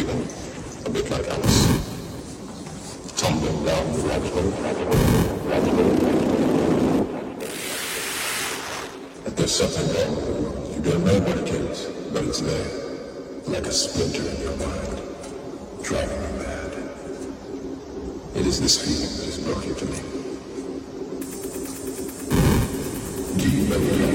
A bit like Alice. Tumbling down the rabbit hole. But there's something wrong. You don't know what it is, but it's there. Like a splinter in your mind. Driving you mad. It is this feeling that has brought you to me. Do you know